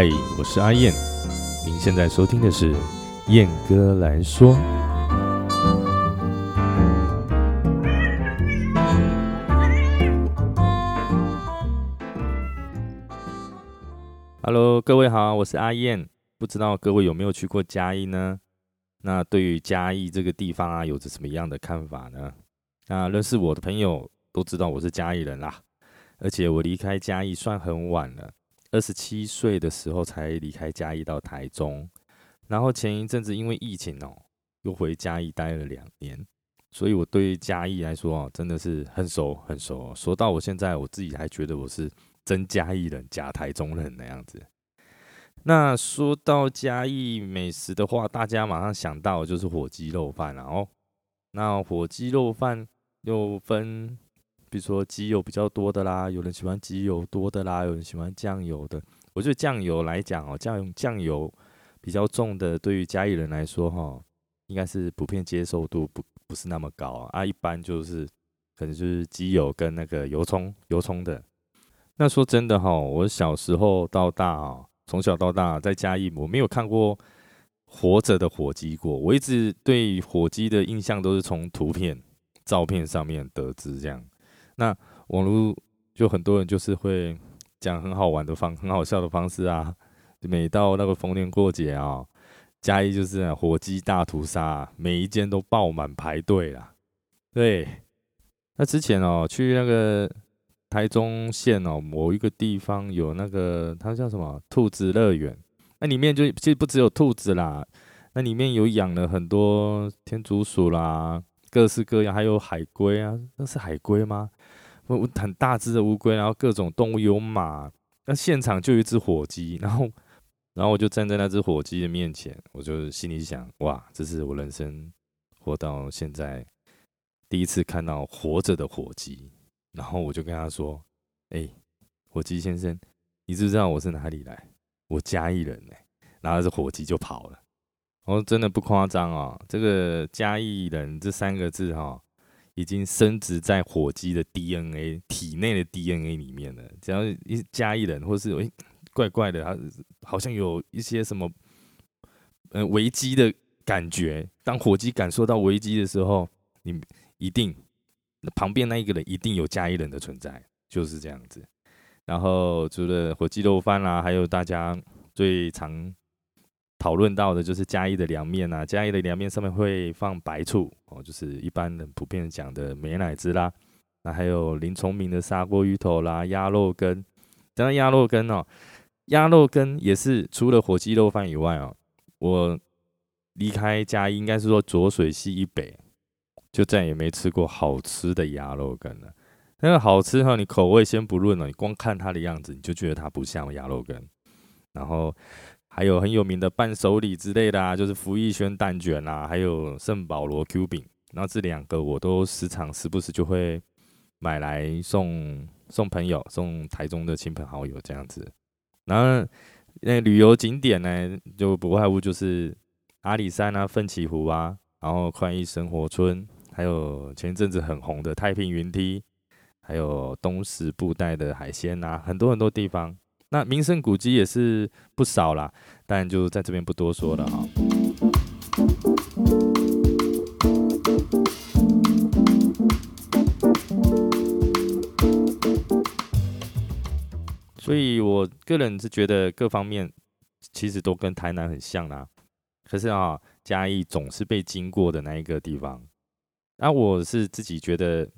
嗨，我是阿燕，您现在收听的是燕哥来说。Hello，各位好，我是阿燕。不知道各位有没有去过嘉义呢？那对于嘉义这个地方啊，有着什么样的看法呢？那认识我的朋友都知道我是嘉义人啦，而且我离开嘉义算很晚了，二十七岁的时候才离开嘉义到台中，然后前一阵子因为疫情哦，又回嘉义待了两年，所以我对嘉义来说哦，真的是很熟很熟。说到我现在，我自己还觉得我是。真嘉义人，假台中人那样子。那说到嘉义美食的话，大家马上想到就是火鸡肉饭了哦。那火鸡肉饭又分，比如说鸡油比较多的啦，有人喜欢鸡油多的啦，有人喜欢酱油的。我觉得酱油来讲哦，酱油酱油比较重的，对于嘉义人来说哈，应该是普遍接受度不不是那么高啊。啊，一般就是可能就是鸡油跟那个油葱油葱的。那说真的哈，我小时候到大啊，从小到大在嘉义，我没有看过活着的火鸡过。我一直对火鸡的印象都是从图片、照片上面得知这样。那网络就很多人就是会讲很好玩的方、很好笑的方式啊。每到那个逢年过节啊，嘉义就是火鸡大屠杀，每一间都爆满排队啦。对，那之前哦，去那个。台中县哦，某一个地方有那个，它叫什么兔子乐园？那里面就其实不只有兔子啦，那里面有养了很多天竺鼠啦，各式各样，还有海龟啊，那是海龟吗？很大只的乌龟，然后各种动物有马，那现场就有一只火鸡，然后，然后我就站在那只火鸡的面前，我就心里想，哇，这是我人生活到现在第一次看到活着的火鸡。然后我就跟他说：“哎，火鸡先生，你知不知道我是哪里来？我嘉义人呢。”然后这火鸡就跑了。我说：“真的不夸张哦，这个嘉义人这三个字哈，已经升值在火鸡的 DNA 体内的 DNA 里面了。只要一加一人，或是哎怪怪的，他好像有一些什么呃危机的感觉。当火鸡感受到危机的时候，你一定。”旁边那一个人一定有加一人的存在，就是这样子。然后除了火鸡肉饭啦，还有大家最常讨论到的就是嘉义的凉面啊。嘉义的凉面上面会放白醋哦，就是一般人普遍讲的美乃滋啦。那还有林崇明的砂锅鱼头啦、鸭肉羹。讲到鸭肉羹哦，鸭肉羹也是除了火鸡肉饭以外哦，我离开嘉义应该是说浊水溪以北。就再也没吃过好吃的鸭肉羹了。那个好吃哈，你口味先不论了，你光看它的样子，你就觉得它不像鸭肉羹。然后还有很有名的伴手礼之类的啊，就是福义轩蛋卷啊，还有圣保罗 Q 饼。然后这两个我都时常时不时就会买来送送朋友，送台中的亲朋好友这样子。然后那旅游景点呢，就不外乎就是阿里山啊、奋起湖啊，然后快意生活村。还有前一阵子很红的太平云梯，还有东石布袋的海鲜呐，很多很多地方。那名胜古迹也是不少啦，但就在这边不多说了哈。所以我个人是觉得各方面其实都跟台南很像啦。可是啊，嘉义总是被经过的那一个地方。那我是自己觉得，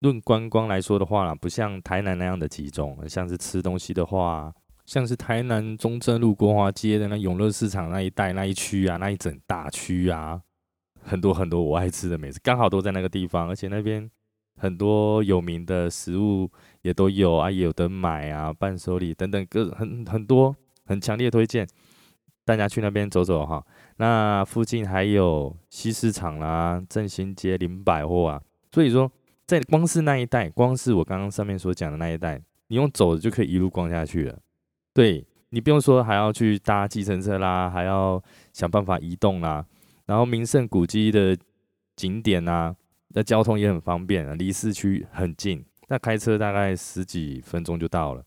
论观光来说的话啦，不像台南那样的集中。像是吃东西的话，像是台南中正路国华街的那永乐市场那一带那一区啊，那一整大区啊，很多很多我爱吃的美食，刚好都在那个地方。而且那边很多有名的食物也都有啊，也有的买啊，伴手礼等等各很很多，很强烈推荐大家去那边走走哈。那附近还有西市场啦、振兴街、林百货啊，所以说在光是那一带，光是我刚刚上面所讲的那一带，你用走的就可以一路逛下去了。对你不用说还要去搭计程车啦，还要想办法移动啦。然后名胜古迹的景点啊，那交通也很方便啊，离市区很近，那开车大概十几分钟就到了。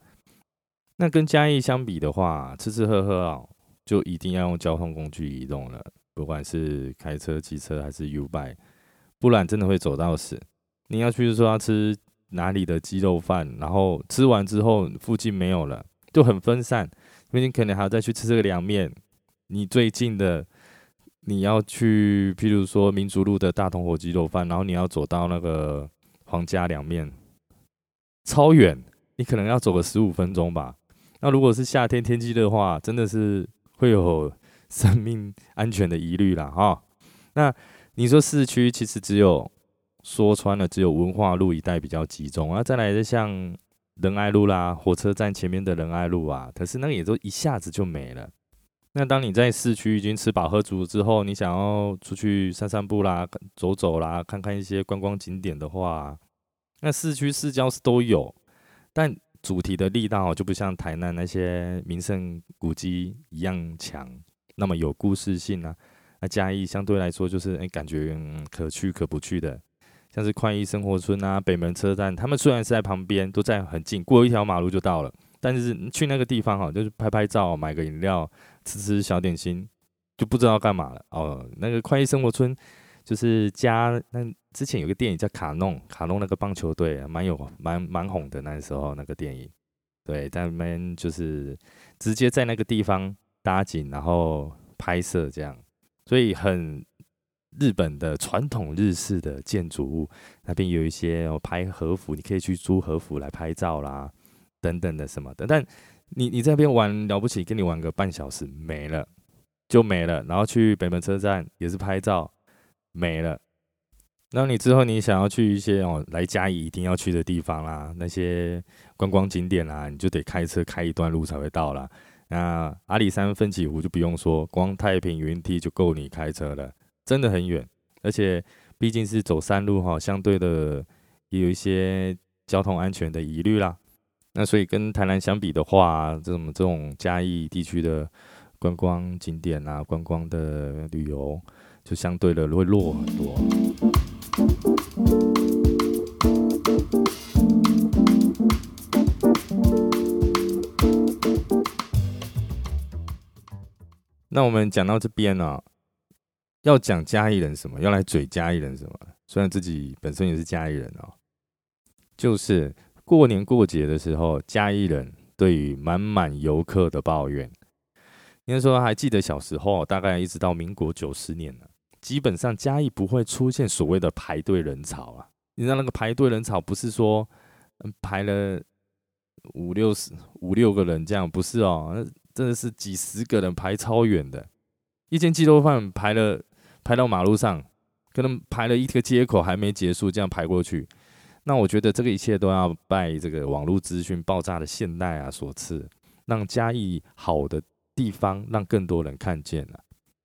那跟嘉义相比的话，吃吃喝喝啊，就一定要用交通工具移动了，不管是开车、骑车还是 UBI，不然真的会走到死。你要去说要吃哪里的鸡肉饭，然后吃完之后附近没有了，就很分散，因为你可能还要再去吃这个凉面。你最近的你要去，譬如说民族路的大同火鸡肉饭，然后你要走到那个皇家凉面，超远，你可能要走个十五分钟吧。那如果是夏天天气的话，真的是会有生命安全的疑虑啦哈。那你说市区其实只有说穿了，只有文化路一带比较集中啊。再来就像仁爱路啦，火车站前面的仁爱路啊，可是那个也都一下子就没了。那当你在市区已经吃饱喝足之后，你想要出去散散步啦、走走啦、看看一些观光景点的话，那市区市郊是都有，但主题的力道就不像台南那些名胜古迹一样强，那么有故事性啊。那嘉义相对来说就是哎，感觉可去可不去的，像是快意生活村啊、北门车站，他们虽然是在旁边，都在很近，过一条马路就到了，但是去那个地方哈，就是拍拍照、买个饮料。吃吃小点心就不知道干嘛了哦。那个快意生活村就是家那之前有个电影叫卡弄卡弄那个棒球队蛮有蛮蛮红的那时候那个电影，对，他们就是直接在那个地方搭景然后拍摄这样，所以很日本的传统日式的建筑物那边有一些哦拍和服，你可以去租和服来拍照啦等等的什么的，但。你你这边玩了不起，跟你玩个半小时没了，就没了。然后去北门车站也是拍照没了。然后你之后你想要去一些哦来嘉义一定要去的地方啦，那些观光景点啦，你就得开车开一段路才会到啦。那阿里山分起湖就不用说，光太平云梯就够你开车了，真的很远。而且毕竟是走山路哈，相对的也有一些交通安全的疑虑啦。那所以跟台南相比的话，这种这种嘉义地区的观光景点啊，观光的旅游就相对的会弱很多。那我们讲到这边呢，要讲嘉义人什么？要来嘴嘉义人什么？虽然自己本身也是嘉义人哦，就是。过年过节的时候，嘉义人对于满满游客的抱怨，应该说还记得小时候，大概一直到民国九十年了，基本上嘉义不会出现所谓的排队人潮啊。你知道那个排队人潮不是说排了五六十五六个人这样，不是哦，真的是几十个人排超远的，一间鸡肉饭排了排到马路上，可能排了一个街口还没结束，这样排过去。那我觉得这个一切都要拜这个网络资讯爆炸的现代啊所赐，让嘉义好的地方让更多人看见了。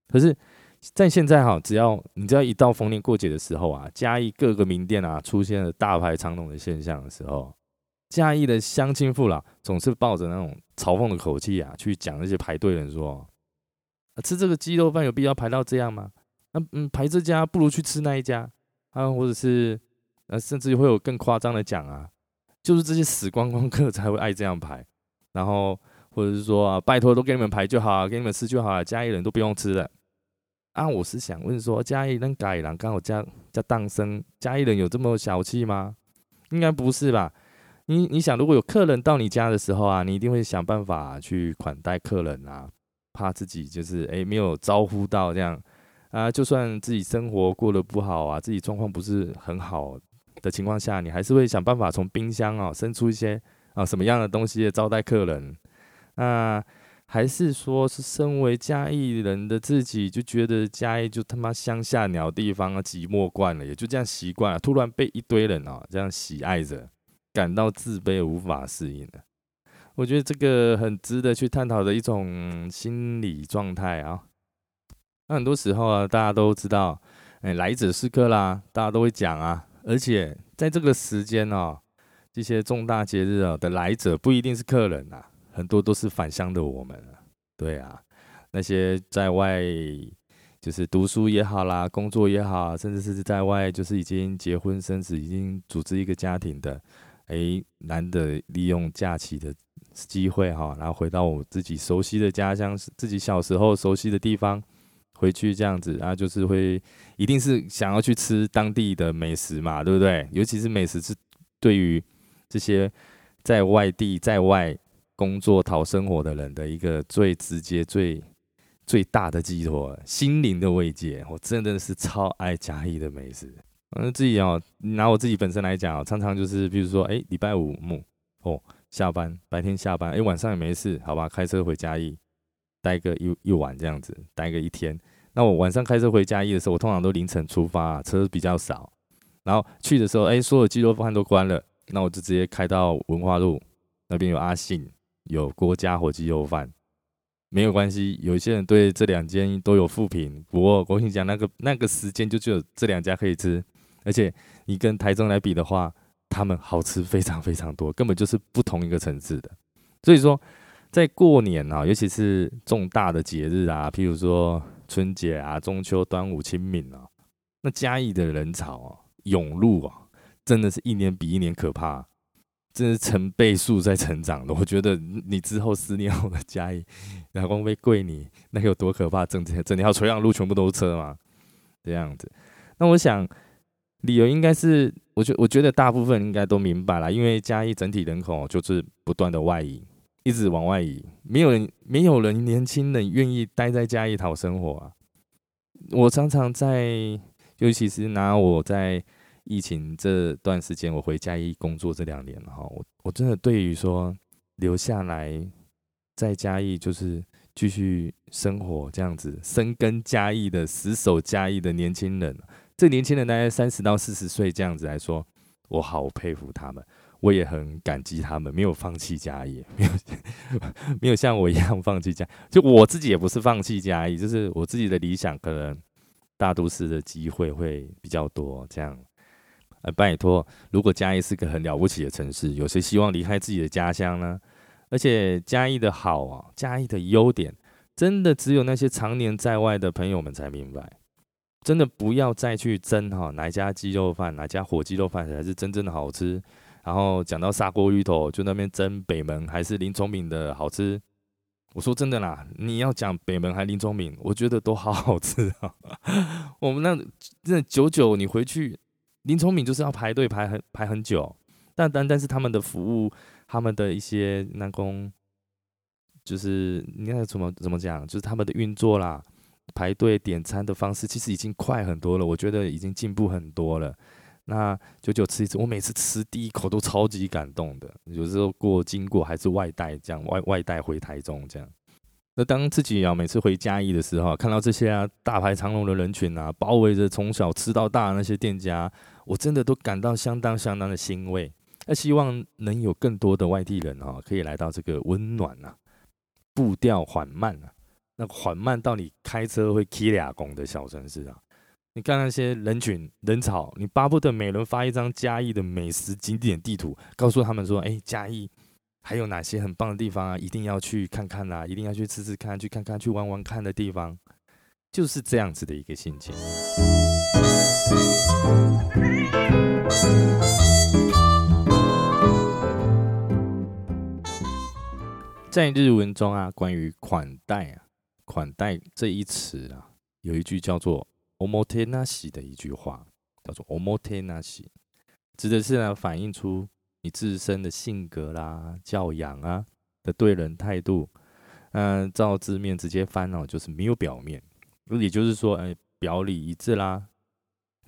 可是，在现在哈，只要你只要一到逢年过节的时候啊，嘉义各个名店啊出现了大排长龙的现象的时候，嘉义的乡亲父老总是抱着那种嘲讽的口气啊，去讲那些排队人说：“吃这个鸡肉饭有必要排到这样吗？那嗯，排这家不如去吃那一家啊，或者是。”那甚至会有更夸张的讲啊，就是这些死光光客才会爱这样排，然后或者是说啊，拜托都给你们排就好，给你们吃就好了，家里人都不用吃了。啊，我是想问说，家里人改了，刚好家家诞生，家里人有这么小气吗？应该不是吧？你你想，如果有客人到你家的时候啊，你一定会想办法去款待客人啊，怕自己就是诶没有招呼到这样啊，就算自己生活过得不好啊，自己状况不是很好。的情况下，你还是会想办法从冰箱啊生出一些啊什么样的东西招待客人？那还是说是身为嘉义人的自己就觉得嘉义就他妈乡下鸟地方啊，寂寞惯了，也就这样习惯了。突然被一堆人啊这样喜爱着，感到自卑无法适应了。我觉得这个很值得去探讨的一种心理状态啊。那很多时候啊，大家都知道，哎，来者是客啦，大家都会讲啊。而且在这个时间哦，这些重大节日啊的来者不一定是客人呐，很多都是返乡的我们啊。对啊，那些在外就是读书也好啦，工作也好，甚至是在外就是已经结婚生子、已经组织一个家庭的，哎，难得利用假期的机会哈，然后回到我自己熟悉的家乡，自己小时候熟悉的地方，回去这样子，然后就是会一定是想要去吃当地的美食嘛，对不对？尤其是美食是对于这些在外地在外工作讨生活的人的一个最直接、最最大的寄托，心灵的慰藉。我真的是超爱嘉义的美食。嗯，自己哦，拿我自己本身来讲，常常就是，比如说，哎，礼拜五木哦。下班白天下班，哎，晚上也没事，好吧，开车回嘉义，待个一一晚这样子，待个一天。那我晚上开车回嘉义的时候，我通常都凌晨出发，车比较少。然后去的时候，哎，所有鸡肉饭都关了，那我就直接开到文化路那边有阿信，有郭家火鸡肉饭，没有关系。有一些人对这两间都有负评，不过我跟你讲，那个那个时间就只有这两家可以吃，而且你跟台中来比的话。他们好吃非常非常多，根本就是不同一个层次的。所以说，在过年啊，尤其是重大的节日啊，譬如说春节啊、中秋、端午、清明啊，那嘉义的人潮啊涌入啊，真的是一年比一年可怕，真是成倍数在成长的。我觉得你之后十年后的嘉义，然后被跪你，那有多可怕？整整整条垂杨路全部都是车嘛，这样子。那我想。理由应该是，我觉我觉得大部分应该都明白了，因为嘉义整体人口就是不断的外移，一直往外移，没有人没有人年轻人愿意待在嘉义讨生活啊。我常常在，尤其是拿我在疫情这段时间，我回嘉义工作这两年哈，我我真的对于说留下来在嘉义就是继续生活这样子，深耕嘉义的死守嘉义的年轻人。这年轻人大概三十到四十岁这样子来说，我好佩服他们，我也很感激他们没有放弃家业，没 有没有像我一样放弃家。就我自己也不是放弃家业，就是我自己的理想可能大都市的机会会比较多。这样，呃，拜托，如果嘉义是个很了不起的城市，有谁希望离开自己的家乡呢？而且嘉义的好啊，嘉义的优点，真的只有那些常年在外的朋友们才明白。真的不要再去争哈，哪家鸡肉饭，哪家火鸡肉饭才是真正的好吃。然后讲到砂锅鱼头，就那边蒸北门还是林聪明的好吃。我说真的啦，你要讲北门还林聪明，我觉得都好好吃啊。我们那那九九，你回去林聪明就是要排队排很排很久，但但但是他们的服务，他们的一些那工，就是你看怎么怎么讲，就是他们的运作啦。排队点餐的方式其实已经快很多了，我觉得已经进步很多了。那九九吃一次，我每次吃第一口都超级感动的。有时候过经过还是外带这样，外外带回台中这样。那当自己啊每次回嘉义的时候，看到这些啊大排长龙的人群啊，包围着从小吃到大的那些店家，我真的都感到相当相当的欣慰。那希望能有更多的外地人啊，可以来到这个温暖啊，步调缓慢啊。那缓慢到你开车会 K 俩拱的小城市啊！你看那些人群人潮，你巴不得每人发一张嘉义的美食景点地图，告诉他们说：“哎，嘉义还有哪些很棒的地方啊？一定要去看看啦，一定要去吃吃看，去看看，去玩玩看的地方。”就是这样子的一个心情。在日文中啊，关于款待啊。款待这一词啊，有一句叫做 “omotenashi” 的一句话，叫做 “omotenashi”，指的是呢反映出你自身的性格啦、教养啊的对人态度。嗯，照字面直接翻哦，就是没有表面，也就是说，哎，表里一致啦，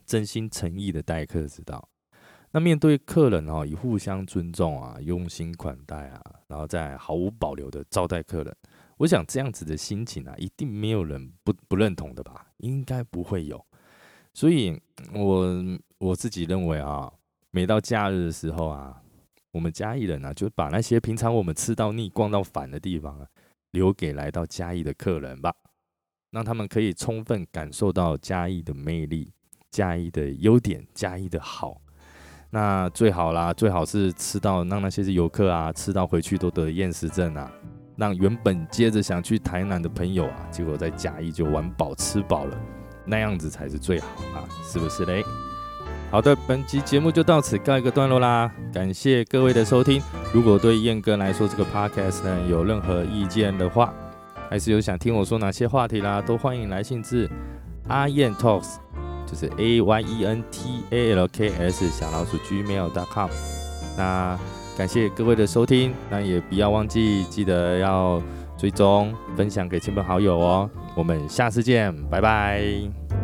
真心诚意的待客之道。那面对客人哦，以互相尊重啊，用心款待啊，然后再毫无保留的招待客人。我想这样子的心情啊，一定没有人不不认同的吧？应该不会有。所以，我我自己认为啊，每到假日的时候啊，我们嘉义人啊，就把那些平常我们吃到腻、逛到烦的地方啊，留给来到嘉义的客人吧，让他们可以充分感受到嘉义的魅力、嘉义的优点、嘉义的好。那最好啦，最好是吃到让那些游客啊，吃到回去都得厌食症啊。让原本接着想去台南的朋友啊，结果在嘉义就玩饱吃饱了，那样子才是最好啊，是不是嘞？好的，本期节目就到此告一个段落啦，感谢各位的收听，如果对燕哥来说这个 podcast 呢有任何意见的话，还是有想听我说哪些话题啦，都欢迎来信至阿燕 talks，就是 A Y E N T A L K S 小老鼠 gmail.com。那感谢各位的收听，那也不要忘记记得要追踪、分享给亲朋好友哦。我们下次见，拜拜。